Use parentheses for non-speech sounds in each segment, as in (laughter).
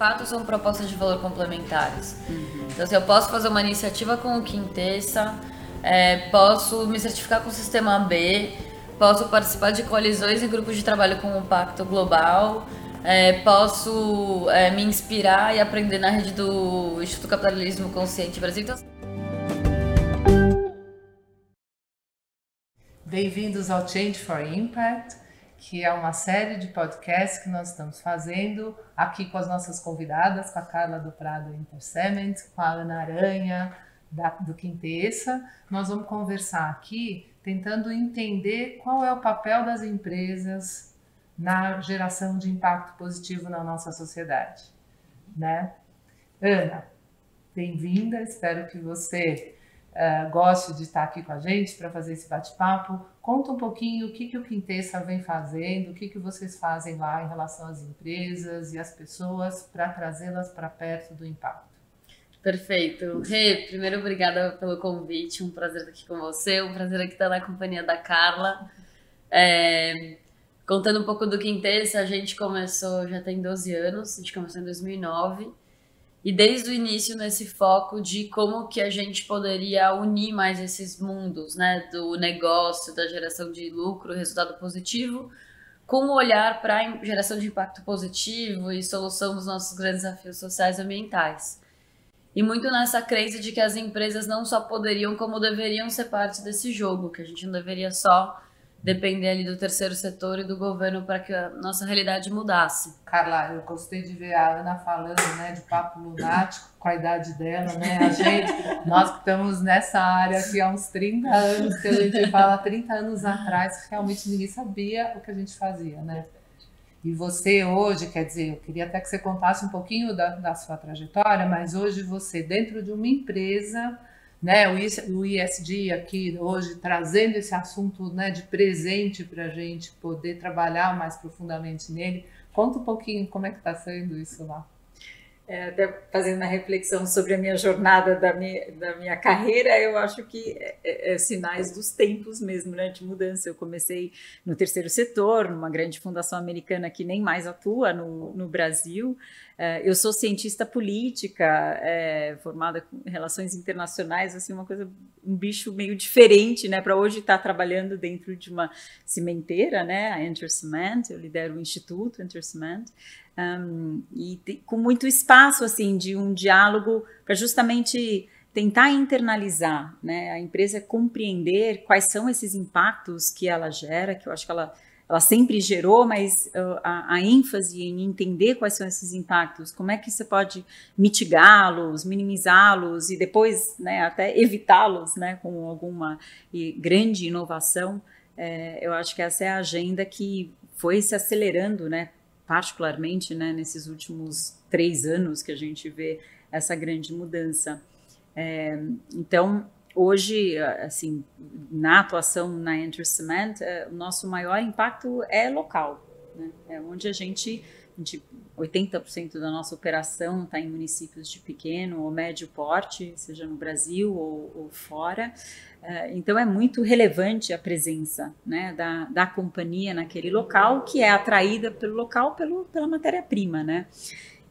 fato são propostas de valor complementares. Uhum. Então, assim, eu posso fazer uma iniciativa com o Quintessa, é, posso me certificar com o Sistema B, posso participar de coalizões e grupos de trabalho com o Pacto Global, é, posso é, me inspirar e aprender na rede do Instituto Capitalismo Consciente Brasil. Então... Bem-vindos ao Change for Impact, que é uma série de podcasts que nós estamos fazendo aqui com as nossas convidadas, com a Carla do Prado Intercement, com a Ana Aranha da, do Quintessa. Nós vamos conversar aqui tentando entender qual é o papel das empresas na geração de impacto positivo na nossa sociedade, né? Ana, bem-vinda. Espero que você uh, goste de estar aqui com a gente para fazer esse bate-papo. Conta um pouquinho o que, que o Quintessa vem fazendo, o que, que vocês fazem lá em relação às empresas e às pessoas para trazê-las para perto do impacto. Perfeito. Rê, primeiro, obrigada pelo convite. Um prazer estar aqui com você. Um prazer aqui estar na companhia da Carla. É, contando um pouco do Quintessa, a gente começou, já tem 12 anos, a gente começou em 2009. E desde o início nesse foco de como que a gente poderia unir mais esses mundos, né? Do negócio, da geração de lucro, resultado positivo, com o olhar para geração de impacto positivo e solução dos nossos grandes desafios sociais e ambientais. E muito nessa crença de que as empresas não só poderiam, como deveriam ser parte desse jogo, que a gente não deveria só depender ali do terceiro setor e do governo para que a nossa realidade mudasse. Carla, eu gostei de ver a Ana falando, né, de papo lunático com a idade dela, né? A gente, nós que estamos nessa área aqui há uns 30 anos, que a gente fala 30 anos atrás, realmente ninguém sabia o que a gente fazia, né? E você hoje, quer dizer, eu queria até que você contasse um pouquinho da, da sua trajetória, mas hoje você, dentro de uma empresa, né, o ISD aqui hoje trazendo esse assunto né, de presente para a gente poder trabalhar mais profundamente nele. Conta um pouquinho como é que está sendo isso lá é, fazendo uma reflexão sobre a minha jornada da minha, da minha carreira, eu acho que é, é, é, sinais dos tempos mesmo, né, de mudança. Eu comecei no terceiro setor, numa grande fundação americana que nem mais atua no, no Brasil. É, eu sou cientista política, é, formada em relações internacionais, assim, uma coisa, um bicho meio diferente, né, para hoje estar tá trabalhando dentro de uma cimenteira, né, a Enter Cement, eu lidero o Instituto Enter Cement, um, e com muito espaço assim de um diálogo para justamente tentar internalizar, né, a empresa compreender quais são esses impactos que ela gera, que eu acho que ela ela sempre gerou, mas a, a, ênfase em entender quais são esses impactos, como é que você pode mitigá-los, minimizá-los e depois né, até evitá-los né, com alguma grande inovação, é, eu acho que essa é a agenda que foi se acelerando né, particularmente né, nesses últimos três anos que a gente vê essa grande mudança. É, então, hoje, assim, na atuação na Enter Cement, é, o nosso maior impacto é local, né? é onde a gente, gente 80% da nossa operação está em municípios de pequeno ou médio porte, seja no Brasil ou, ou fora. É, então é muito relevante a presença né, da, da companhia naquele local, que é atraída pelo local pelo, pela matéria-prima. Né?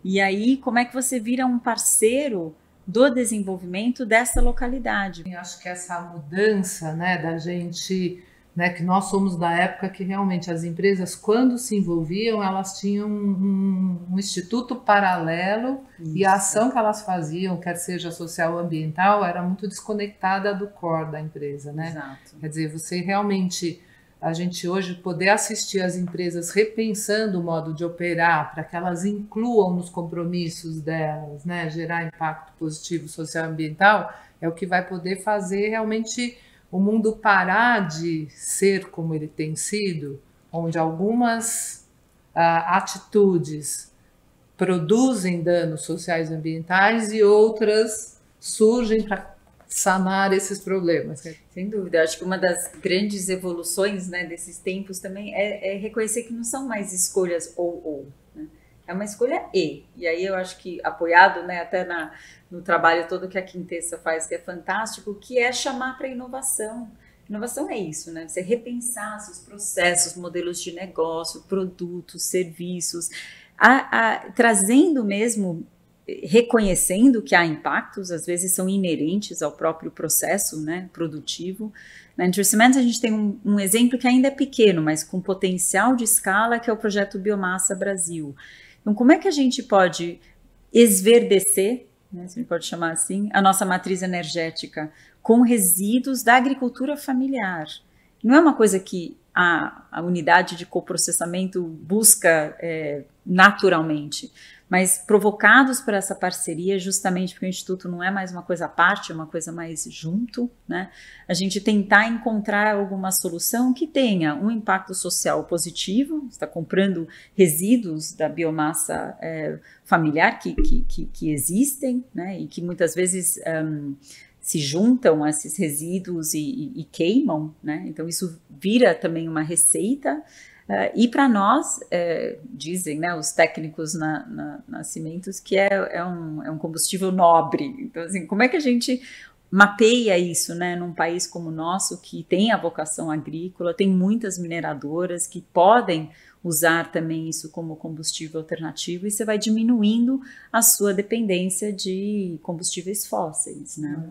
E aí, como é que você vira um parceiro do desenvolvimento dessa localidade? Eu acho que essa mudança né, da gente né, que nós somos da época que realmente as empresas, quando se envolviam, elas tinham um, um instituto paralelo Isso. e a ação que elas faziam, quer seja social ou ambiental, era muito desconectada do core da empresa, né? Exato. Quer dizer, você realmente, a gente hoje poder assistir as empresas repensando o modo de operar para que elas incluam nos compromissos delas, né, gerar impacto positivo social e ambiental, é o que vai poder fazer realmente o mundo parar de ser como ele tem sido, onde algumas uh, atitudes produzem danos sociais e ambientais e outras surgem para sanar esses problemas. Sem dúvida, acho que uma das grandes evoluções né, desses tempos também é, é reconhecer que não são mais escolhas ou ou. Né? É uma escolha e. E aí eu acho que apoiado né, até na, no trabalho todo que a Quintessa faz, que é fantástico, que é chamar para inovação. Inovação é isso, né? Você repensar seus processos, modelos de negócio, produtos, serviços, a, a, trazendo mesmo reconhecendo que há impactos, às vezes são inerentes ao próprio processo né, produtivo. Na Intercement a gente tem um, um, exemplo que ainda é pequeno, mas com potencial de escala, que é o projeto Biomassa Brasil. Então, como é que a gente pode esverdecer, né, se a gente pode chamar assim, a nossa matriz energética com resíduos da agricultura familiar? Não é uma coisa que a, a unidade de coprocessamento busca é, naturalmente, mas provocados por essa parceria, justamente porque o Instituto não é mais uma coisa à parte, é uma coisa mais junto, né? A gente tentar encontrar alguma solução que tenha um impacto social positivo, está comprando resíduos da biomassa é, familiar que, que, que, que, existem, né? E que muitas vezes. Um, se juntam a esses resíduos e, e, e, queimam, né? Então isso vira também uma receita Uh, e para nós, é, dizem né, os técnicos na, na, na Cimentos que é, é, um, é um combustível nobre. Então, assim, como é que a gente mapeia isso né, num país como o nosso, que tem a vocação agrícola, tem muitas mineradoras que podem usar também isso como combustível alternativo e você vai diminuindo a sua dependência de combustíveis fósseis. Né?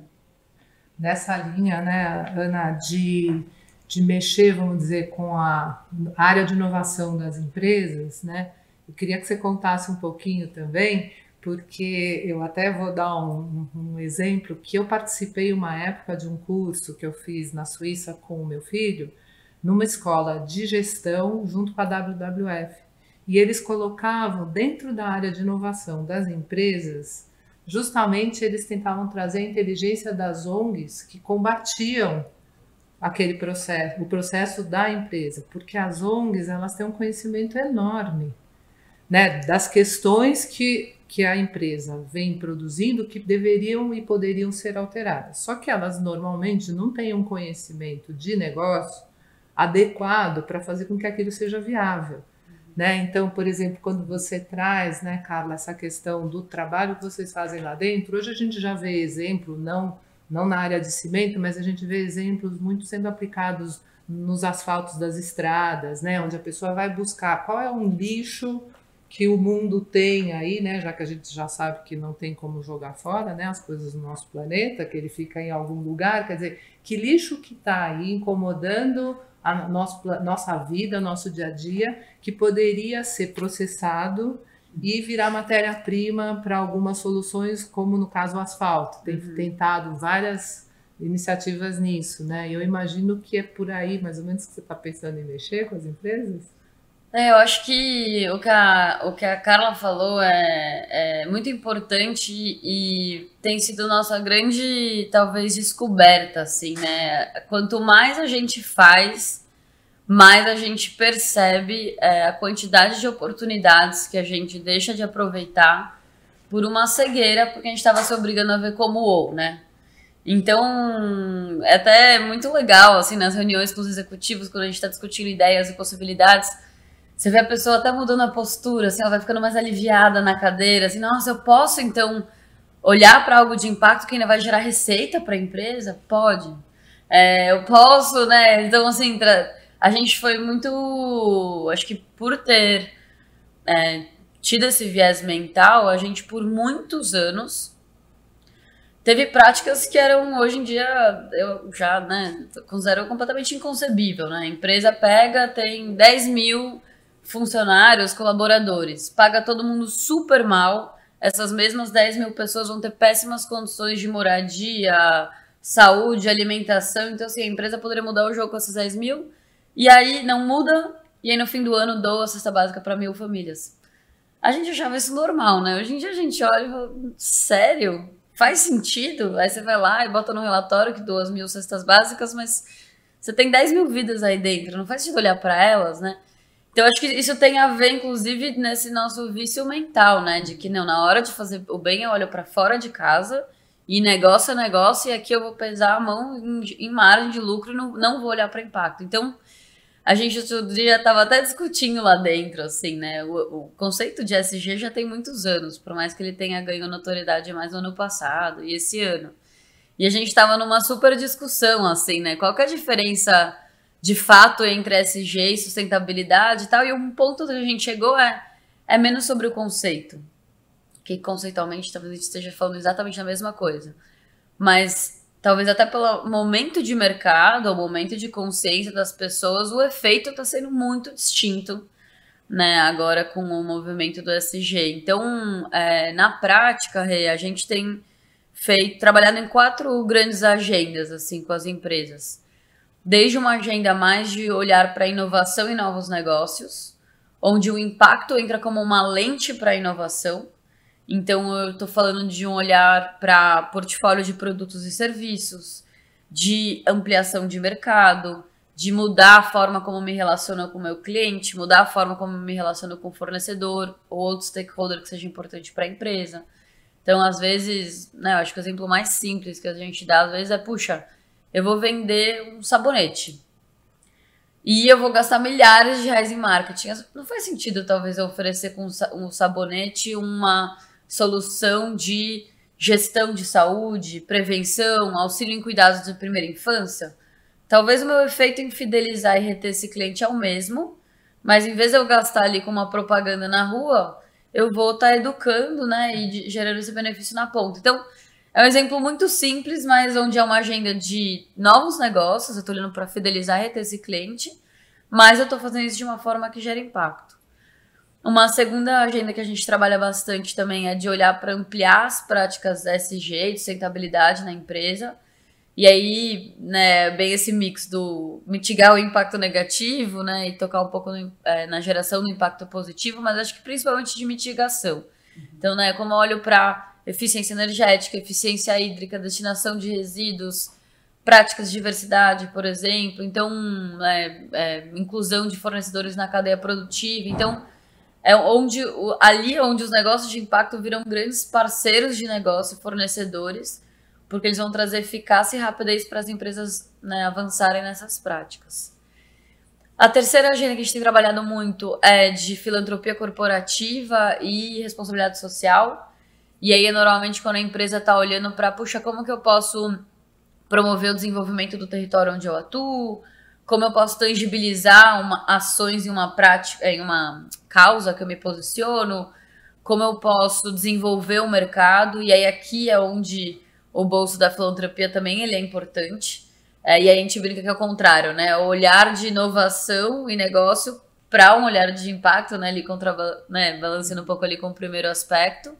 Nessa linha, né, Ana, de de mexer, vamos dizer, com a área de inovação das empresas, né? Eu queria que você contasse um pouquinho também, porque eu até vou dar um, um, exemplo que eu participei uma época de um curso que eu fiz na Suíça com o meu filho, numa escola de gestão junto com a WWF. E eles colocavam dentro da área de inovação das empresas, justamente eles tentavam trazer a inteligência das ONGs que combatiam aquele processo, o processo da empresa, porque as ONGs elas têm um conhecimento enorme, né, das questões que que a empresa vem produzindo que deveriam e poderiam ser alteradas. Só que elas normalmente não têm um conhecimento de negócio adequado para fazer com que aquilo seja viável. Né? Então, por exemplo, quando você traz, né, Carla, essa questão do trabalho que vocês fazem lá dentro, hoje a gente já vê exemplo, não não na área de cimento, mas a gente vê exemplos muito sendo aplicados nos asfaltos das estradas, né, onde a pessoa vai buscar qual é um lixo que o mundo tem aí, né, já que a gente já sabe que não tem como jogar fora, né, as coisas do nosso planeta, que ele fica em algum lugar, quer dizer, que lixo que está aí incomodando a nosso, nossa vida, nosso dia a dia, que poderia ser processado e virar matéria-prima para algumas soluções, como no caso o asfalto. Tem uhum. tentado várias iniciativas nisso, né? Eu imagino que é por aí, mais ou menos, que você está pensando em mexer com as empresas. É, eu acho que o que a, o que a Carla falou é, é muito importante e tem sido nossa grande, talvez, descoberta, assim, né? Quanto mais a gente faz, mais a gente percebe é, a quantidade de oportunidades que a gente deixa de aproveitar por uma cegueira, porque a gente estava se obrigando a ver como ou, né? Então, é até muito legal, assim, nas reuniões com os executivos, quando a gente está discutindo ideias e possibilidades, você vê a pessoa até mudando a postura, assim, ela vai ficando mais aliviada na cadeira, assim, nossa, eu posso, então, olhar para algo de impacto que ainda vai gerar receita para a empresa? Pode. É, eu posso, né? Então, assim, a gente foi muito. Acho que por ter é, tido esse viés mental, a gente por muitos anos teve práticas que eram hoje em dia eu já né, considero completamente inconcebível. Né? A empresa pega, tem 10 mil funcionários, colaboradores, paga todo mundo super mal. Essas mesmas 10 mil pessoas vão ter péssimas condições de moradia, saúde, alimentação. Então, assim, a empresa poderia mudar o jogo com essas 10 mil e aí não muda, e aí no fim do ano doa a cesta básica para mil famílias. A gente achava isso normal, né? Hoje em dia a gente olha e fala, sério? Faz sentido? Aí você vai lá e bota no relatório que doa as mil cestas básicas, mas você tem 10 mil vidas aí dentro, não faz sentido olhar para elas, né? Então acho que isso tem a ver, inclusive, nesse nosso vício mental, né? De que não, na hora de fazer o bem eu olho para fora de casa e negócio é negócio e aqui eu vou pesar a mão em, em margem de lucro e não, não vou olhar para impacto. Então a gente outro dia estava até discutindo lá dentro, assim, né? O, o, conceito de SG já tem muitos anos, por mais que ele tenha ganho notoriedade mais no ano passado e esse ano. E a gente estava numa super discussão, assim, né? Qual que é a diferença de fato entre SG e sustentabilidade e tal? E um ponto que a gente chegou é é menos sobre o conceito. Que conceitualmente talvez a gente esteja falando exatamente a mesma coisa. Mas talvez até pelo momento de mercado, ou momento de consciência das pessoas, o efeito está sendo muito distinto, né? Agora com o movimento do SG. Então, é, na prática, a gente tem feito, trabalhado em quatro grandes agendas, assim, com as empresas. Desde uma agenda mais de olhar para inovação e novos negócios, onde o impacto entra como uma lente para a inovação. Então, eu estou falando de um olhar para portfólio de produtos e serviços, de ampliação de mercado, de mudar a forma como me relaciono com o meu cliente, mudar a forma como me relaciono com o fornecedor ou outro stakeholder que seja importante para a empresa. Então, às vezes, né, acho que o exemplo mais simples que a gente dá, às vezes, é, puxa, eu vou vender um sabonete. E eu vou gastar milhares de reais em marketing. Não faz sentido, talvez, eu oferecer com um sabonete uma solução de gestão de saúde, prevenção, auxílio em cuidados de primeira infância. Talvez o meu efeito em fidelizar e reter esse cliente é o mesmo, mas em vez de eu gastar ali com uma propaganda na rua, eu vou estar tá educando, né, e gerando esse benefício na ponta. Então, é um exemplo muito simples, mas onde é uma agenda de novos negócios, eu estou olhando para fidelizar e reter esse cliente, mas eu estou fazendo isso de uma forma que gera impacto. Uma segunda agenda que a gente trabalha bastante também é de olhar para ampliar as práticas SG, de sustentabilidade na empresa. E aí, né, bem esse mix do mitigar o impacto negativo, né, e tocar um pouco no, é, na geração do impacto positivo, mas acho que principalmente de mitigação. Então, né, como eu olho para eficiência energética, eficiência hídrica, destinação de resíduos, práticas de diversidade, por exemplo, então, é, é, inclusão de fornecedores na cadeia produtiva. Então, é onde ali onde os negócios de impacto viram grandes parceiros de negócio, fornecedores, porque eles vão trazer eficácia e rapidez para as empresas né, avançarem nessas práticas. A terceira agenda que a gente tem trabalhado muito é de filantropia corporativa e responsabilidade social. E aí, normalmente, quando a empresa está olhando para, puxa, como que eu posso promover o desenvolvimento do território onde eu atuo, como eu posso tangibilizar uma, ações em uma prática, em uma causa que eu me posiciono, como eu posso desenvolver o mercado, e aí aqui é onde o bolso da filantropia também ele é importante. É, e aí a gente brinca que é o contrário, né? O olhar de inovação e negócio para um olhar de impacto, né? Ali contra, né? um pouco ali com o primeiro aspecto.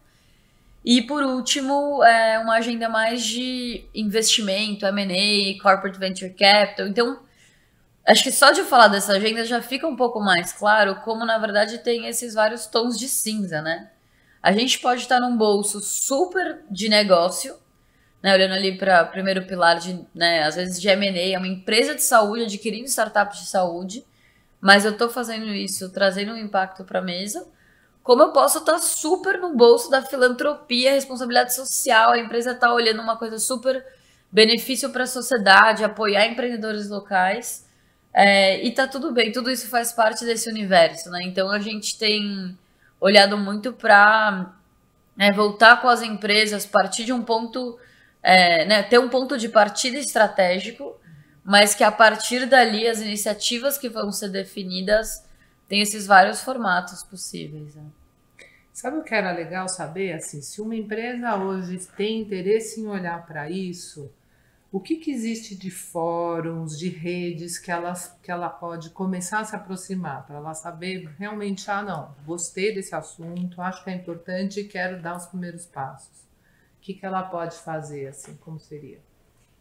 E por último, é uma agenda mais de investimento, M&A, corporate venture capital. Então, acho que só de falar dessa agenda já fica um pouco mais claro como na verdade tem esses vários tons de cinza, né? A gente pode estar num bolso super de negócio, né, olhando ali para o primeiro pilar de, né, às vezes de M&A, é uma empresa de saúde adquirindo startups de saúde, mas eu estou fazendo isso, trazendo um impacto para a mesa. Como eu posso estar super no bolso da filantropia, responsabilidade social, a empresa está olhando uma coisa super benefício para a sociedade, apoiar empreendedores locais, é, e tá tudo bem, tudo isso faz parte desse universo, né? Então a gente tem olhado muito para né, voltar com as empresas, partir de um ponto é, né, ter um ponto de partida estratégico, mas que a partir dali as iniciativas que vão ser definidas têm esses vários formatos possíveis. Né? Sabe o que era legal saber? Assim, se uma empresa hoje tem interesse em olhar para isso, o que, que existe de fóruns, de redes que, elas, que ela pode começar a se aproximar, para ela saber realmente, ah, não, gostei desse assunto, acho que é importante e quero dar os primeiros passos que, que ela pode fazer, assim, como seria?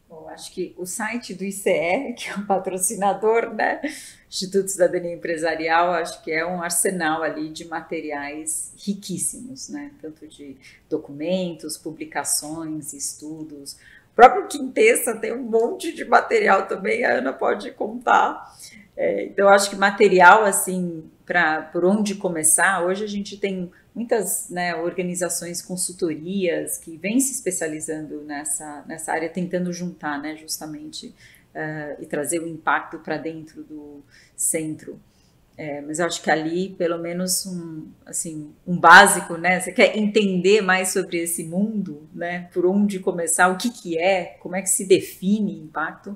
Bom, acho que o site do ICE, (laughs) que é um patrocinador, né? Instituto Cidadania Empresarial, acho que é um arsenal ali de materiais riquíssimos, né? Tanto de documentos, publicações, estudos. Próprio Quintessa tem um monte de material também, a Ana pode contar. É, então, acho que material, assim, para por onde começar, hoje a gente tem muitas né, organizações, consultorias que vêm se especializando nessa, nessa área, tentando juntar né, justamente uh, e trazer o impacto para dentro do centro. É, mas eu acho que ali, pelo menos, um, assim, um básico, né? Você quer entender mais sobre esse mundo, né? Por onde começar, o que, que é, como é que se define impacto,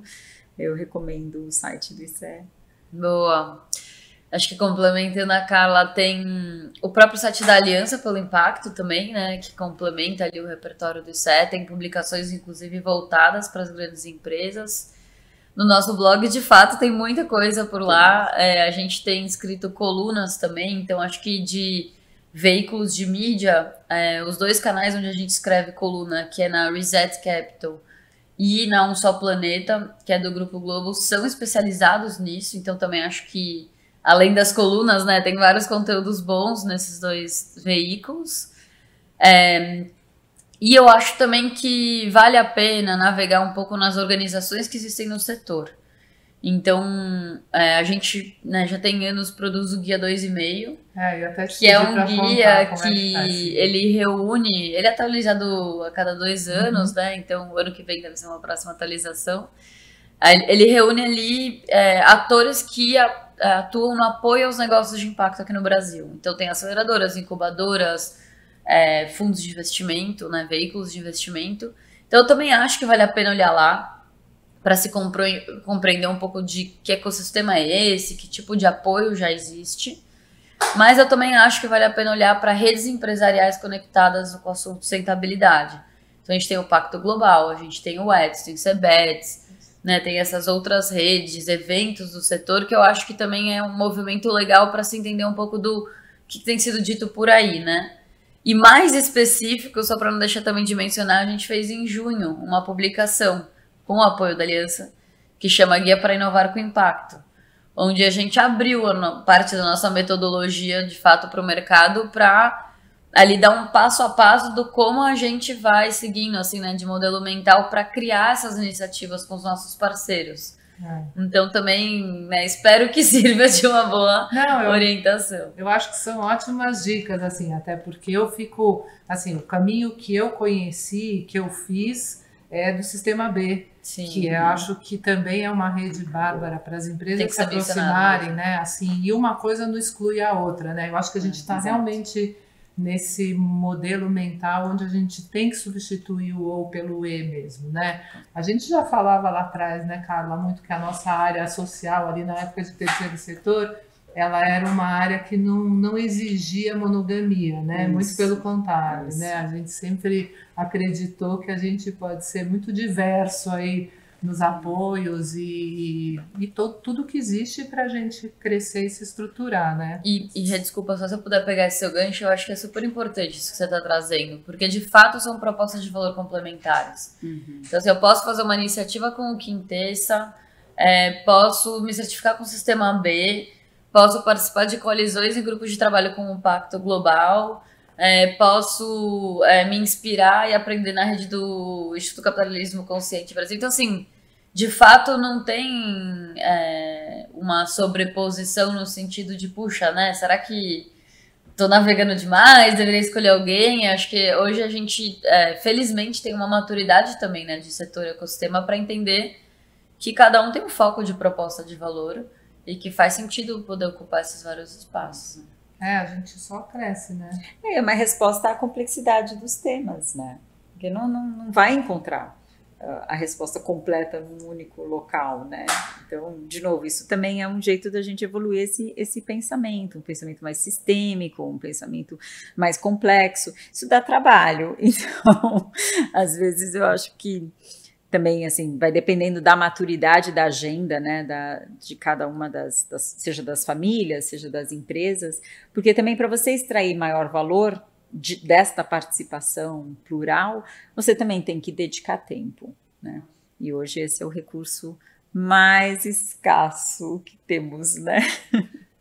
eu recomendo o site do ICE. Boa. Acho que complementando a Carla, tem o próprio site da Aliança pelo Impacto também, né? Que complementa ali o repertório do ICE. Tem publicações, inclusive, voltadas para as grandes empresas. No nosso blog, de fato, tem muita coisa por lá. É, a gente tem escrito colunas também, então acho que de veículos de mídia, é, os dois canais onde a gente escreve coluna, que é na Reset Capital e na Um Só Planeta, que é do Grupo Globo, são especializados nisso, então também acho que, além das colunas, né, tem vários conteúdos bons nesses dois veículos. É, e eu acho também que vale a pena navegar um pouco nas organizações que existem no setor. Então, é, a gente né, já tem anos produz o Guia 2,5, é, que é um guia é que, tá ele reúne, ele é atualizado a cada dois uhum. anos, uhum. né? Então, o ano que vem deve ser uma próxima atualização. Ele reúne ali é, atores que atuam no apoio aos negócios de impacto aqui no Brasil. Então, tem aceleradoras, incubadoras, é, fundos de investimento, né, veículos de investimento. Então, eu também acho que vale a pena olhar lá para se compreender um pouco de que ecossistema é esse, que tipo de apoio já existe. Mas eu também acho que vale a pena olhar para redes empresariais conectadas com o assunto sustentabilidade. Então a gente tem o Pacto Global, a gente tem o EDS, tem o CEBETS, né, tem essas outras redes, eventos do setor que eu acho que também é um movimento legal para se entender um pouco do que tem sido dito por aí, né? E mais específico, só para não deixar também de mencionar, a gente fez em junho uma publicação com o apoio da Aliança, que chama Guia para Inovar com Impacto, onde a gente abriu parte da nossa metodologia de fato para o mercado para ali dar um passo a passo do como a gente vai seguindo assim, né, de modelo mental para criar essas iniciativas com os nossos parceiros. É. Então também né, espero que (laughs) sirva de uma boa Não, eu, orientação. Eu acho que são ótimas dicas, assim, até porque eu fico, assim, o caminho que eu conheci, que eu fiz, é do sistema B, Sim. que eu acho que também é uma rede bárbara para as empresas se aproximarem, né? Assim, e uma coisa não exclui a outra, né? Eu acho que a gente está é, realmente nesse modelo mental onde a gente tem que substituir o ou pelo e mesmo, né? A gente já falava lá atrás, né, Carla, muito que a nossa área social ali na época de terceiro setor ela era uma área que não, não exigia monogamia, né? Isso. Muito pelo contrário, Isso. né? A gente sempre acreditou que a gente pode ser muito diverso aí nos apoios e, e, todo, tudo que existe para a gente crescer e se estruturar, né? E, e desculpa, só se eu puder pegar esse seu gancho, eu acho que é super importante isso que você está trazendo, porque de fato são propostas de valor complementares. Uhum. Então, assim, eu posso fazer uma iniciativa com o Quintessa, é, posso me certificar com o Sistema B, posso participar de colisões e grupos de trabalho com o Pacto Global, é, posso é, me inspirar e aprender na rede do Instituto Capitalismo Consciente Brasil. Então, assim, de fato não tem é, uma sobreposição no sentido de, puxa, né? Será que tô navegando demais? Deveria escolher alguém? Acho que hoje a gente, é, felizmente, tem uma maturidade também, né, de setor e ecossistema para entender que cada um tem um foco de proposta de valor e que faz sentido poder ocupar esses vários espaços. Né? É, a gente só cresce, né? É uma resposta à complexidade dos temas, né? Porque não, não, não vai encontrar uh, a resposta completa num único local, né? Então, de novo, isso também é um jeito da gente evoluir esse, esse pensamento, um pensamento mais sistêmico, um pensamento mais complexo. Isso dá trabalho. (laughs) Então, às vezes eu acho que também assim vai dependendo da maturidade da agenda, né, da, de cada uma das, das, seja das famílias, seja das empresas, porque também para você extrair maior valor de, desta participação plural, você também tem que dedicar tempo, né? E hoje esse é o recurso mais escasso que temos, né?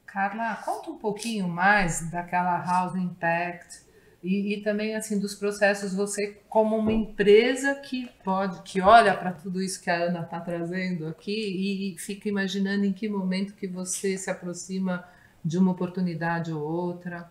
Carla, conta um pouquinho mais daquela House Impact e, e, também assim dos processos você como uma empresa que pode que olha para tudo isso que a Ana está trazendo aqui e, e, fica imaginando em que momento que você se aproxima de uma oportunidade ou outra.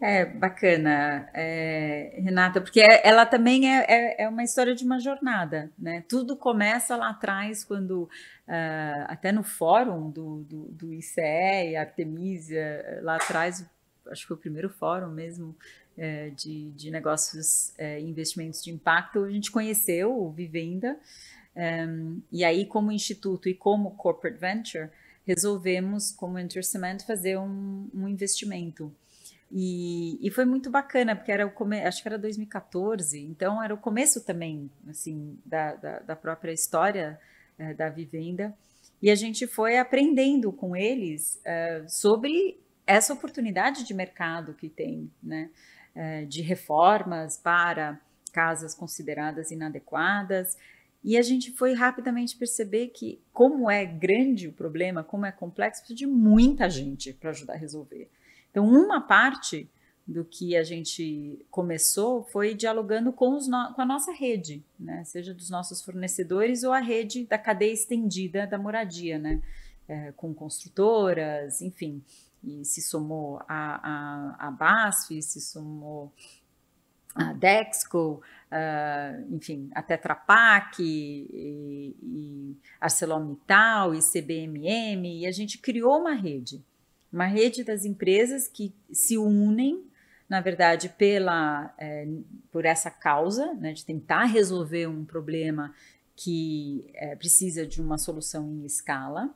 É bacana é, Renata porque é, ela também é, é, é, uma história de uma jornada né? Tudo começa lá atrás quando uh, até no fórum do, do, do ICE Artemisia lá atrás acho que foi o primeiro fórum mesmo é, de, de, negócios e é, investimentos de impacto, a gente conheceu o Vivenda, um, e aí como instituto e como corporate venture, resolvemos, como Cement, fazer um, um investimento. E, e, foi muito bacana, porque era o come... acho que era 2014, então era o começo também, assim, da, da, da própria história é, da vivenda. E a gente foi aprendendo com eles é, sobre essa oportunidade de mercado que tem, né? É, de reformas para casas consideradas inadequadas. E a gente foi rapidamente perceber que, como é grande o problema, como é complexo, precisa de muita gente para ajudar a resolver. Então, uma parte do que a gente começou foi dialogando com, os com a nossa rede, né? seja dos nossos fornecedores ou a rede da cadeia estendida da moradia, né? É, com construtoras, enfim. E se somou a, a, a BASF, se somou a Dexco, uh, enfim, a Tetra Pak, e, e ArcelorMittal e CBMM, e a gente criou uma rede, uma rede das empresas que se unem, na verdade, pela, é, por essa causa, né, de tentar resolver um problema que é, precisa de uma solução em escala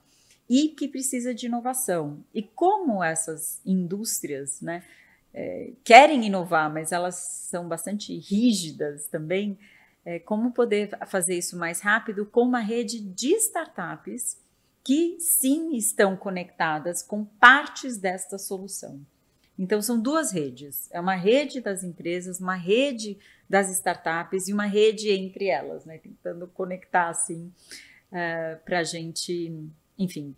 e que precisa de inovação. E como essas indústrias, né, é, querem inovar, mas elas são bastante rígidas também. É, como poder fazer isso mais rápido com uma rede de startups que sim estão conectadas com partes desta solução. Então, são duas redes: é uma rede das empresas, uma rede das startups e uma rede entre elas, né? tentando conectar assim uh, para a gente, enfim,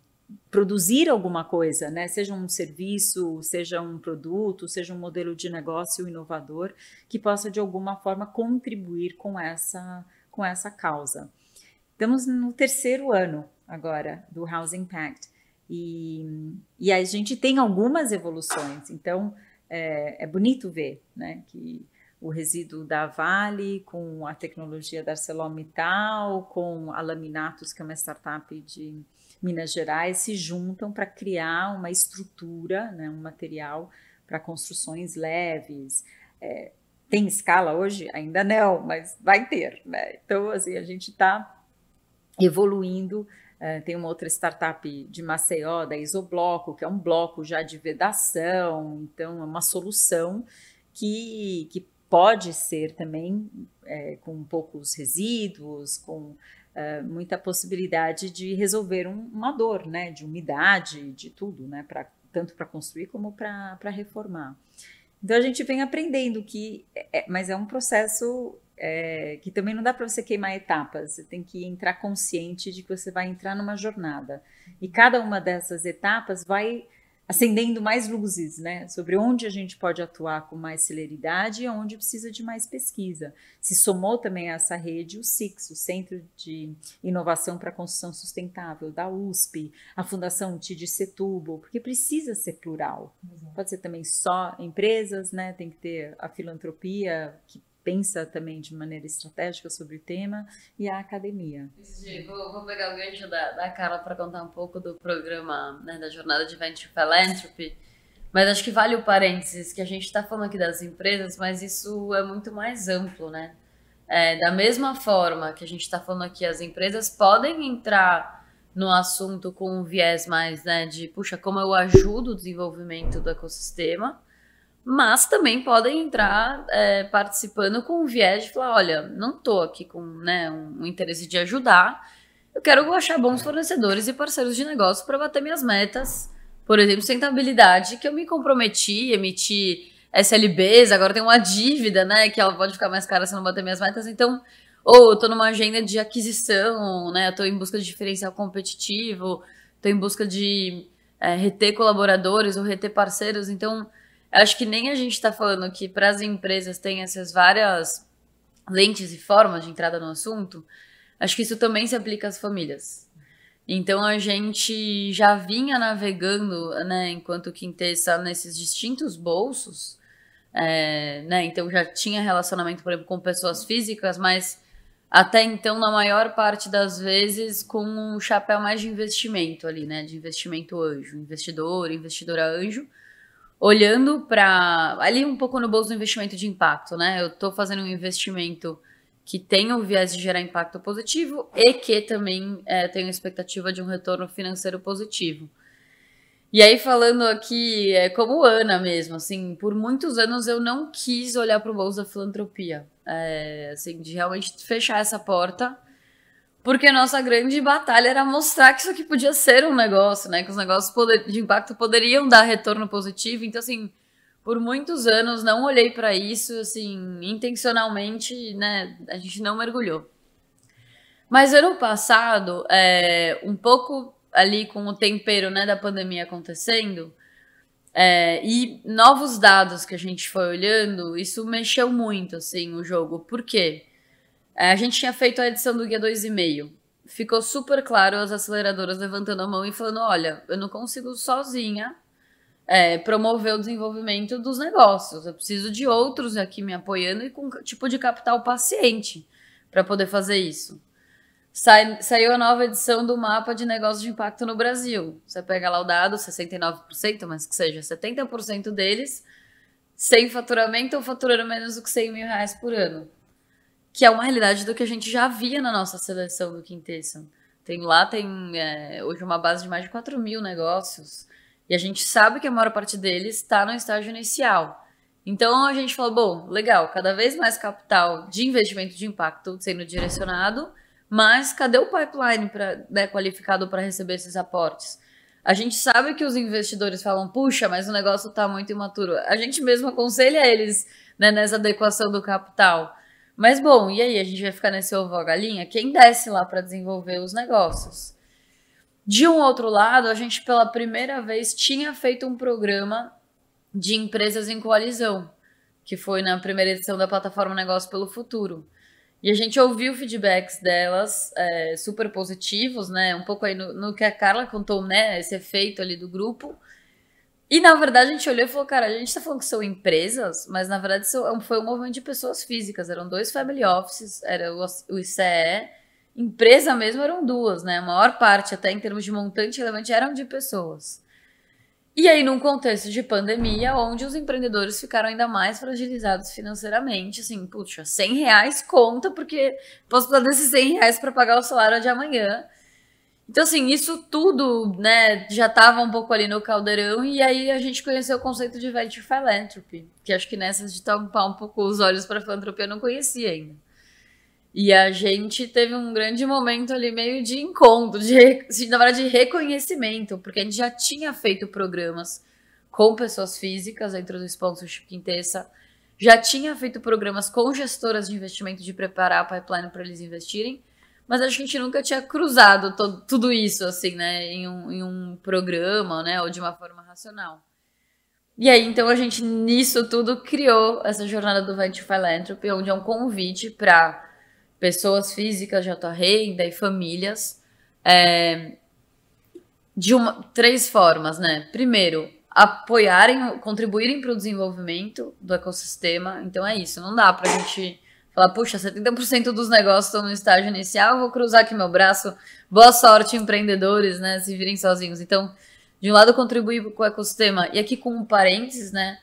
produzir alguma coisa, né? Seja um serviço, seja um produto, seja um modelo de negócio inovador que possa de alguma forma contribuir com essa com essa causa. Estamos no terceiro ano agora do House Impact e, e a gente tem algumas evoluções. Então é, é bonito ver, né? Que o resíduo da Vale com a tecnologia da ArcelorMittal, com a Laminatos, que é uma startup de Minas Gerais se juntam para criar uma estrutura, né, um material para construções leves. É, tem escala hoje? Ainda não, mas vai ter. Né? Então, assim, a gente está evoluindo. É, tem uma outra startup de Maceió, da Isobloco, que é um bloco já de vedação, então é uma solução que, que pode ser também é, com poucos resíduos, com uh, muita possibilidade de resolver um, uma dor, né, de umidade, de tudo, né, pra, tanto para construir como para reformar. Então a gente vem aprendendo que, é, é mas é um processo é, que também não dá para você queimar etapas. Você tem que entrar consciente de que você vai entrar numa jornada e cada uma dessas etapas vai acendendo mais luzes, né, sobre onde a gente pode atuar com mais celeridade e onde precisa de mais pesquisa. Se somou também a essa rede o CIX, o Centro de Inovação para a Construção Sustentável da USP, a Fundação TID Setúbal, porque precisa ser plural. Exato. Pode ser também só empresas, né, tem que ter a filantropia que pensa também de maneira estratégica sobre o tema e a academia. Vou, vou pegar o gancho da, da Carla para contar um pouco do programa, né, da jornada de Venture Philanthropy, mas acho que vale o parênteses que a gente está falando aqui das empresas, mas isso é muito mais amplo, né? É, da mesma forma que a gente está falando aqui, as empresas podem entrar no assunto com um viés mais, né, de, puxa, como eu ajudo o desenvolvimento do ecossistema, mas também podem entrar é, participando com o viés de falar, olha, não estou aqui com né, um, interesse de ajudar, eu quero achar bons fornecedores e parceiros de negócio para bater minhas metas, por exemplo, sustentabilidade, que eu me comprometi, emiti SLBs, agora tem uma dívida, né, que ela pode ficar mais cara se não bater minhas metas, então, ou eu estou numa agenda de aquisição, né, eu estou em busca de diferencial competitivo, estou em busca de é, reter colaboradores ou reter parceiros, então Acho que nem a gente está falando que para as empresas tem essas várias lentes e formas de entrada no assunto. Acho que isso também se aplica às famílias. Então a gente já vinha navegando, né, enquanto Quintessa, nesses distintos bolsos. É, né, então já tinha relacionamento, por exemplo, com pessoas físicas, mas até então, na maior parte das vezes, com um chapéu mais de investimento ali, né? De investimento anjo, investidor, investidora anjo olhando para ali um pouco no bolso do investimento de impacto, né? Eu estou fazendo um investimento que tem o viés de gerar impacto positivo e que também é, tem a expectativa de um retorno financeiro positivo. E aí, falando aqui, é como Ana mesmo, assim, por muitos anos eu não quis olhar para o bolso da filantropia. É, assim, de realmente fechar essa porta, porque a nossa grande batalha era mostrar que isso aqui podia ser um negócio, né? Que os negócios de impacto poderiam dar retorno positivo. Então, assim, por muitos anos não olhei para isso, assim, intencionalmente, né? A gente não mergulhou. Mas ano passado, é, um pouco ali com o tempero né, da pandemia acontecendo, é, e novos dados que a gente foi olhando, isso mexeu muito, assim, o jogo. Por quê? É, a gente tinha feito a edição do Guia 2,5. Ficou super claro as aceleradoras levantando a mão e falando, olha, eu não consigo sozinha é, promover o desenvolvimento dos negócios. Eu preciso de outros aqui me apoiando e com tipo de capital paciente para poder fazer isso. Sai, saiu a nova edição do mapa de negócios de impacto no Brasil. Você pega lá o dado, 69%, mas que seja 70% deles sem faturamento ou faturando menos do que 100 mil reais por ano. Que é uma realidade do que a gente já via na nossa seleção do Quintessa. Tem lá, tem é, hoje uma base de mais de 4 mil negócios. E a gente sabe que a maior parte deles está no estágio inicial. Então a gente falou, bom, legal, cada vez mais capital de investimento de impacto sendo direcionado mas cadê o pipeline pra, né, qualificado para receber esses aportes? A gente sabe que os investidores falam, puxa, mas o negócio está muito imaturo. A gente mesmo aconselha eles né, nessa adequação do capital. Mas bom, e aí? A gente vai ficar nesse ovo a galinha? Quem desce lá para desenvolver os negócios? De um outro lado, a gente pela primeira vez tinha feito um programa de empresas em coalizão, que foi na primeira edição da plataforma Negócio pelo Futuro. E a gente ouviu feedbacks delas é, super positivos, né? Um pouco aí no, no, que a Carla contou, né? Esse efeito ali do grupo. E na verdade a gente olhou e falou, cara, a gente tá falando que são empresas, mas na verdade é foi um movimento de pessoas físicas. Eram dois family offices, era o, ICE. Empresa mesmo eram duas, né? A maior parte, até em termos de montante relevante, eram de pessoas. E aí, num contexto de pandemia, onde os empreendedores ficaram ainda mais fragilizados financeiramente, assim, puxa, 100 reais conta, porque posso usar desses 100 reais para pagar o salário de amanhã. Então, assim, isso tudo, né, já estava um pouco ali no caldeirão, e aí a gente conheceu o conceito de Venture Philanthropy, que acho que nessas de tampar um pouco os olhos para filantropia eu não conhecia ainda. E a gente teve um grande momento ali, meio de encontro, de, na verdade, de reconhecimento, porque a gente já tinha feito programas com pessoas físicas dentro do Sponsorship Quintessa, já tinha feito programas com gestoras de investimento de preparar a pipeline para eles investirem, mas acho que a gente nunca tinha cruzado todo, tudo isso, assim, né, em um, em um programa, né, ou de uma forma racional. E aí, então, a gente, nisso tudo, criou essa jornada do Venture Philanthropy, onde é um convite para pessoas físicas de alta renda e famílias é, de uma, três formas, né? Primeiro, apoiarem, contribuírem para o desenvolvimento do ecossistema. Então é isso, não dá para a gente falar, puxa, 70% dos negócios estão no estágio inicial, vou cruzar aqui meu braço, boa sorte empreendedores, né, se virem sozinhos. Então, de um lado contribuir com o ecossistema, e aqui com um parênteses, né,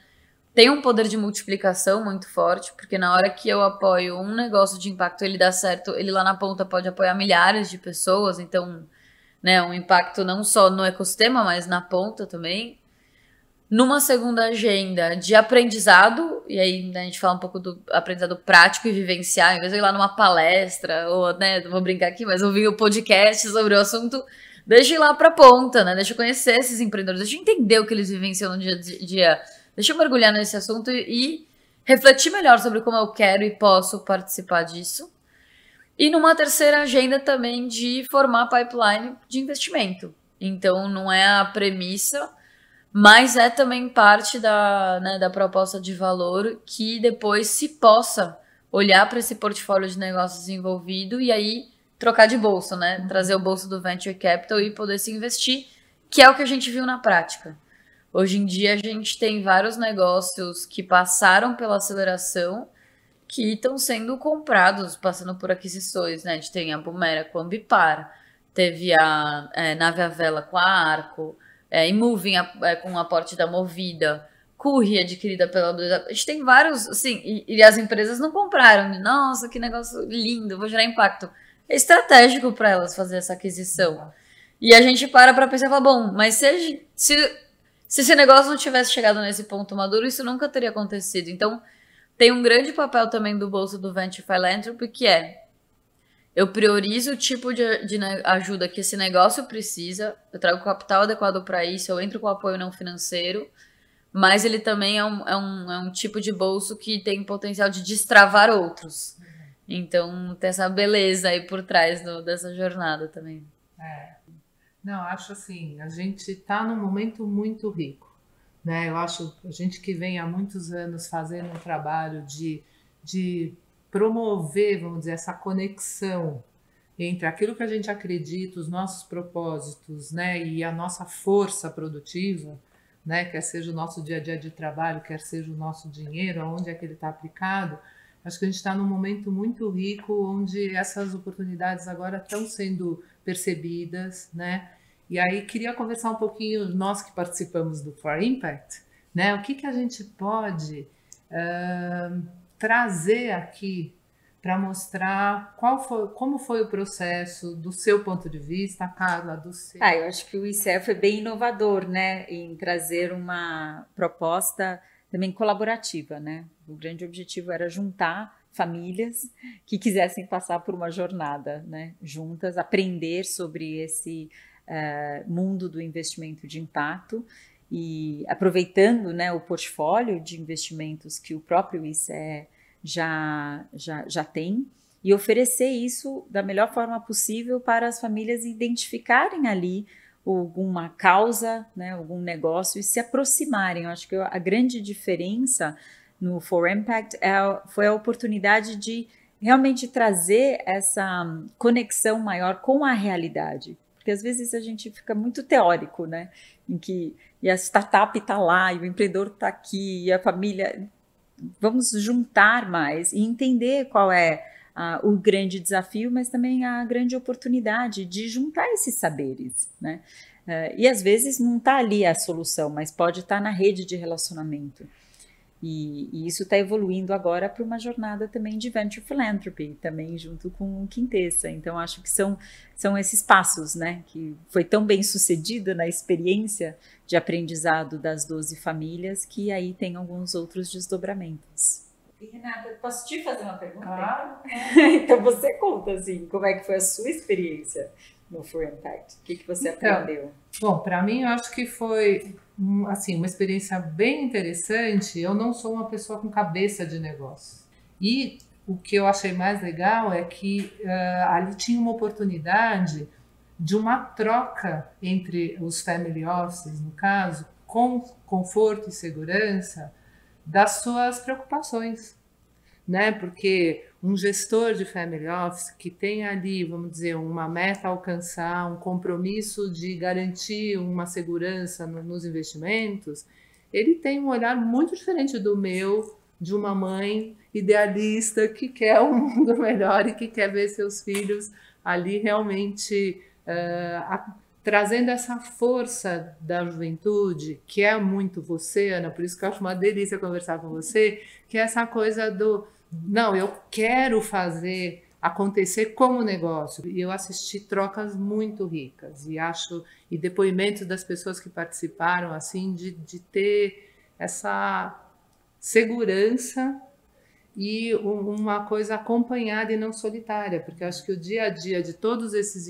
tem um poder de multiplicação muito forte, porque na hora que eu apoio um negócio de impacto, ele dá certo, ele lá na ponta pode apoiar milhares de pessoas, então, né, um impacto não só no ecossistema, mas na ponta também. Numa segunda agenda de aprendizado, e aí né, a gente fala um pouco do aprendizado prático e vivenciar, em vez de ir lá numa palestra, ou, né, vou brincar aqui, mas ouvir o um podcast sobre o assunto, deixa ir lá pra ponta, né, deixa eu conhecer esses empreendedores, deixa eu entender o que eles vivenciam no dia a dia Deixa eu mergulhar nesse assunto e refletir melhor sobre como eu quero e posso participar disso. E numa terceira agenda também de formar pipeline de investimento. Então não é a premissa, mas é também parte da, né, da proposta de valor que depois se possa olhar para esse portfólio de negócios desenvolvido e aí trocar de bolso, né? Trazer o bolso do venture capital e poder se investir, que é o que a gente viu na prática. Hoje em dia a gente tem vários negócios que passaram pela aceleração que estão sendo comprados, passando por aquisições, né? A gente tem a Bumera com a Ambipar, teve a é, Nave a Vela com a Arco, é, Moving é, com o aporte da Movida, Curry adquirida pela A gente tem vários, assim, e, e, as empresas não compraram. Nossa, que negócio lindo, vou gerar impacto. É estratégico para elas fazer essa aquisição. E a gente para para pensar e fala, bom, mas se, se, se esse negócio não tivesse chegado nesse ponto maduro, isso nunca teria acontecido. Então, tem um grande papel também do bolso do Venture Philanthropy, que é eu priorizo o tipo de, de, ajuda que esse negócio precisa, eu trago capital adequado para isso, eu entro com apoio não financeiro, mas ele também é um, é, um, é um tipo de bolso que tem potencial de destravar outros. Então tem essa beleza aí por trás do, dessa jornada também. É. Não, acho assim, a gente está num momento muito rico. Né? Eu acho a gente que vem há muitos anos fazendo um trabalho de, de promover, vamos dizer, essa conexão entre aquilo que a gente acredita, os nossos propósitos, né, e a nossa força produtiva, né, quer seja o nosso dia a dia de trabalho, quer seja o nosso dinheiro, aonde é que ele está aplicado, acho que a gente está num momento muito rico onde essas oportunidades agora estão sendo percebidas, né, e aí queria conversar um pouquinho, nós que participamos do For Impact, né, o que que a gente pode uh, trazer aqui para mostrar qual foi, como foi o processo do seu ponto de vista, Carla, do seu. Ah, eu acho que o ICE foi bem inovador, né, em trazer uma proposta também colaborativa, né? O grande objetivo era juntar famílias que quisessem passar por uma jornada, né, juntas, aprender sobre esse uh, mundo do investimento de impacto e aproveitando né, o portfólio de investimentos que o próprio ICE já, já, já tem e oferecer isso da melhor forma possível para as famílias identificarem ali alguma causa, né, algum negócio e se aproximarem. Eu acho que a grande diferença no For Impact é, foi a oportunidade de realmente trazer essa conexão maior com a realidade. Porque às vezes a gente fica muito teórico, né? Em que e a startup está lá, e o empreendedor está aqui, e a família vamos juntar mais e entender qual é o grande desafio, mas também a grande oportunidade de juntar esses saberes, né? Uh, e às vezes não está ali a solução, mas pode estar tá na rede de relacionamento. E, e isso está evoluindo agora para uma jornada também de venture philanthropy, também junto com o Quintessa. Então, acho que são, são esses passos, né? Que foi tão bem sucedido na experiência de aprendizado das 12 famílias, que aí tem alguns outros desdobramentos. E Renata, posso te fazer uma pergunta? Claro. (laughs) então (laughs) você conta assim, como é que foi a sua experiência no For Impact? O que, que você então, aprendeu? Bom, para mim eu acho que foi assim uma experiência bem interessante. Eu não sou uma pessoa com cabeça de negócio e o que eu achei mais legal é que uh, ali tinha uma oportunidade de uma troca entre os family offices, no caso, com conforto e segurança das suas preocupações, né? Porque um gestor de family office que tem ali, vamos dizer, uma meta a alcançar, um compromisso de garantir uma segurança no, nos investimentos, ele tem um olhar muito diferente do meu, de uma mãe idealista que quer um mundo (laughs) melhor e que quer ver seus filhos ali realmente uh, a, trazendo essa força da juventude, que é muito você, Ana, por isso que eu acho uma delícia conversar com você, que é essa coisa do, não, eu quero fazer acontecer como negócio. E eu assisti trocas muito ricas. E acho e depoimentos das pessoas que participaram assim de, de ter essa segurança e uma coisa acompanhada e não solitária, porque acho que o dia a dia de todos esses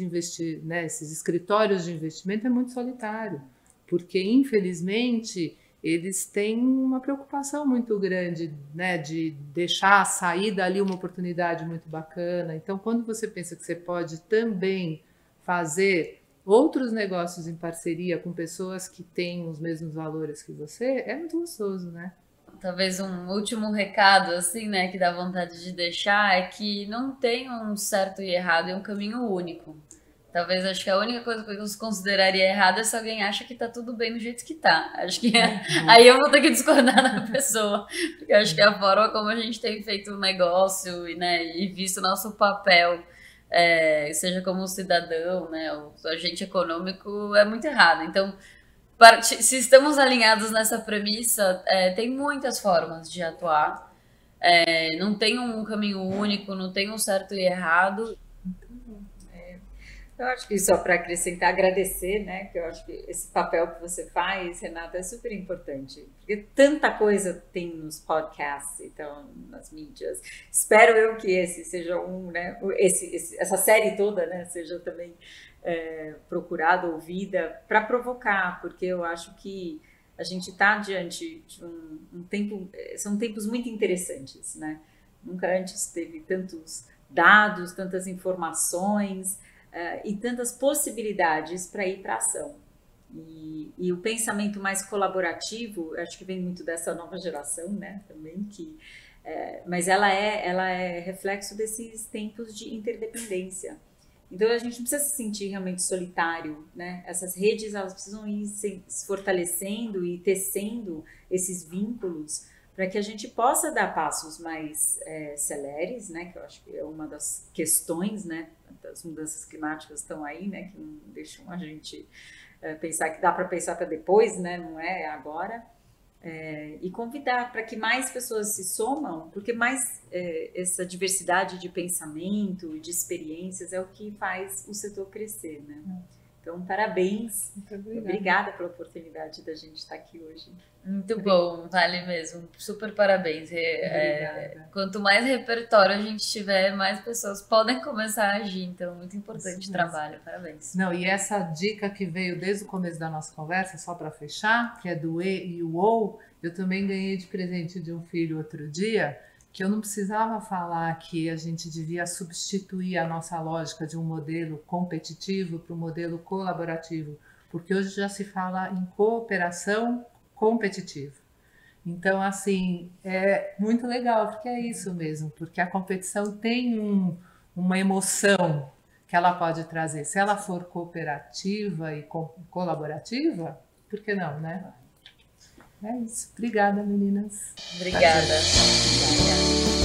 né, esses escritórios de investimento é muito solitário, porque infelizmente eles têm uma preocupação muito grande, né, de deixar sair dali uma oportunidade muito bacana. Então, quando você pensa que você pode também fazer outros negócios em parceria com pessoas que têm os mesmos valores que você, é muito gostoso, né? talvez um último recado, assim, né, que dá vontade de deixar, é que não tem um certo e errado, é um caminho único. Talvez acho que a única coisa que eu consideraria errada é se alguém acha que tá tudo bem do jeito que tá. Acho que é, uhum. (laughs) aí eu vou ter que discordar da pessoa. Porque acho que a forma como a gente tem feito o negócio e, né, e visto o nosso papel, é, seja como cidadão, né, o agente econômico, é muito errado. Então, se estamos alinhados nessa premissa, é, tem muitas formas de atuar. É, não tem um caminho único, não tem um certo e errado. Eu acho que só para acrescentar, agradecer, né? Que eu acho que esse papel que você faz, Renata, é super importante. Porque tanta coisa tem nos podcasts, então, nas mídias. Espero eu que esse seja um, né? Esse, esse essa série toda, né? Seja também é, procurada, ouvida, para provocar, porque eu acho que a gente está diante de um, um tempo. São tempos muito interessantes, né? Nunca antes teve tantos dados, tantas informações uh, e tantas possibilidades para ir para a ação. E, e, o pensamento mais colaborativo, acho que vem muito dessa nova geração, né, também, que, é, mas ela é, ela é reflexo desses tempos de interdependência. Então a gente não precisa se sentir realmente solitário, né? Essas redes elas precisam ir se fortalecendo e tecendo esses vínculos para que a gente possa dar passos mais é, celeres, né? Que eu acho que é uma das questões, né? Das mudanças climáticas estão aí, né? Que não deixam a gente é, pensar que dá para pensar para depois, né? Não é agora. É, e convidar para que mais pessoas se somam, porque mais é, essa diversidade de pensamento, de experiências é o que faz o setor crescer, né? Então, parabéns. Obrigada. obrigada pela oportunidade da gente estar aqui hoje. Muito bom, vale mesmo. Super parabéns. É, é, quanto mais repertório a gente tiver, mais pessoas podem começar a agir. Então, muito importante o trabalho. Parabéns. Não, e essa dica que veio desde o começo da nossa conversa, só para fechar, que é do E e o OU, eu também ganhei de presente de um filho outro dia que eu não precisava falar que a gente devia substituir a nossa lógica de um modelo competitivo para um modelo colaborativo, porque hoje já se fala em cooperação competitiva. Então, assim, é muito legal, porque é isso mesmo, porque a competição tem um, uma emoção que ela pode trazer. Se ela for cooperativa e co colaborativa, por que não, né? É isso. Obrigada, meninas. Obrigada. Obrigada.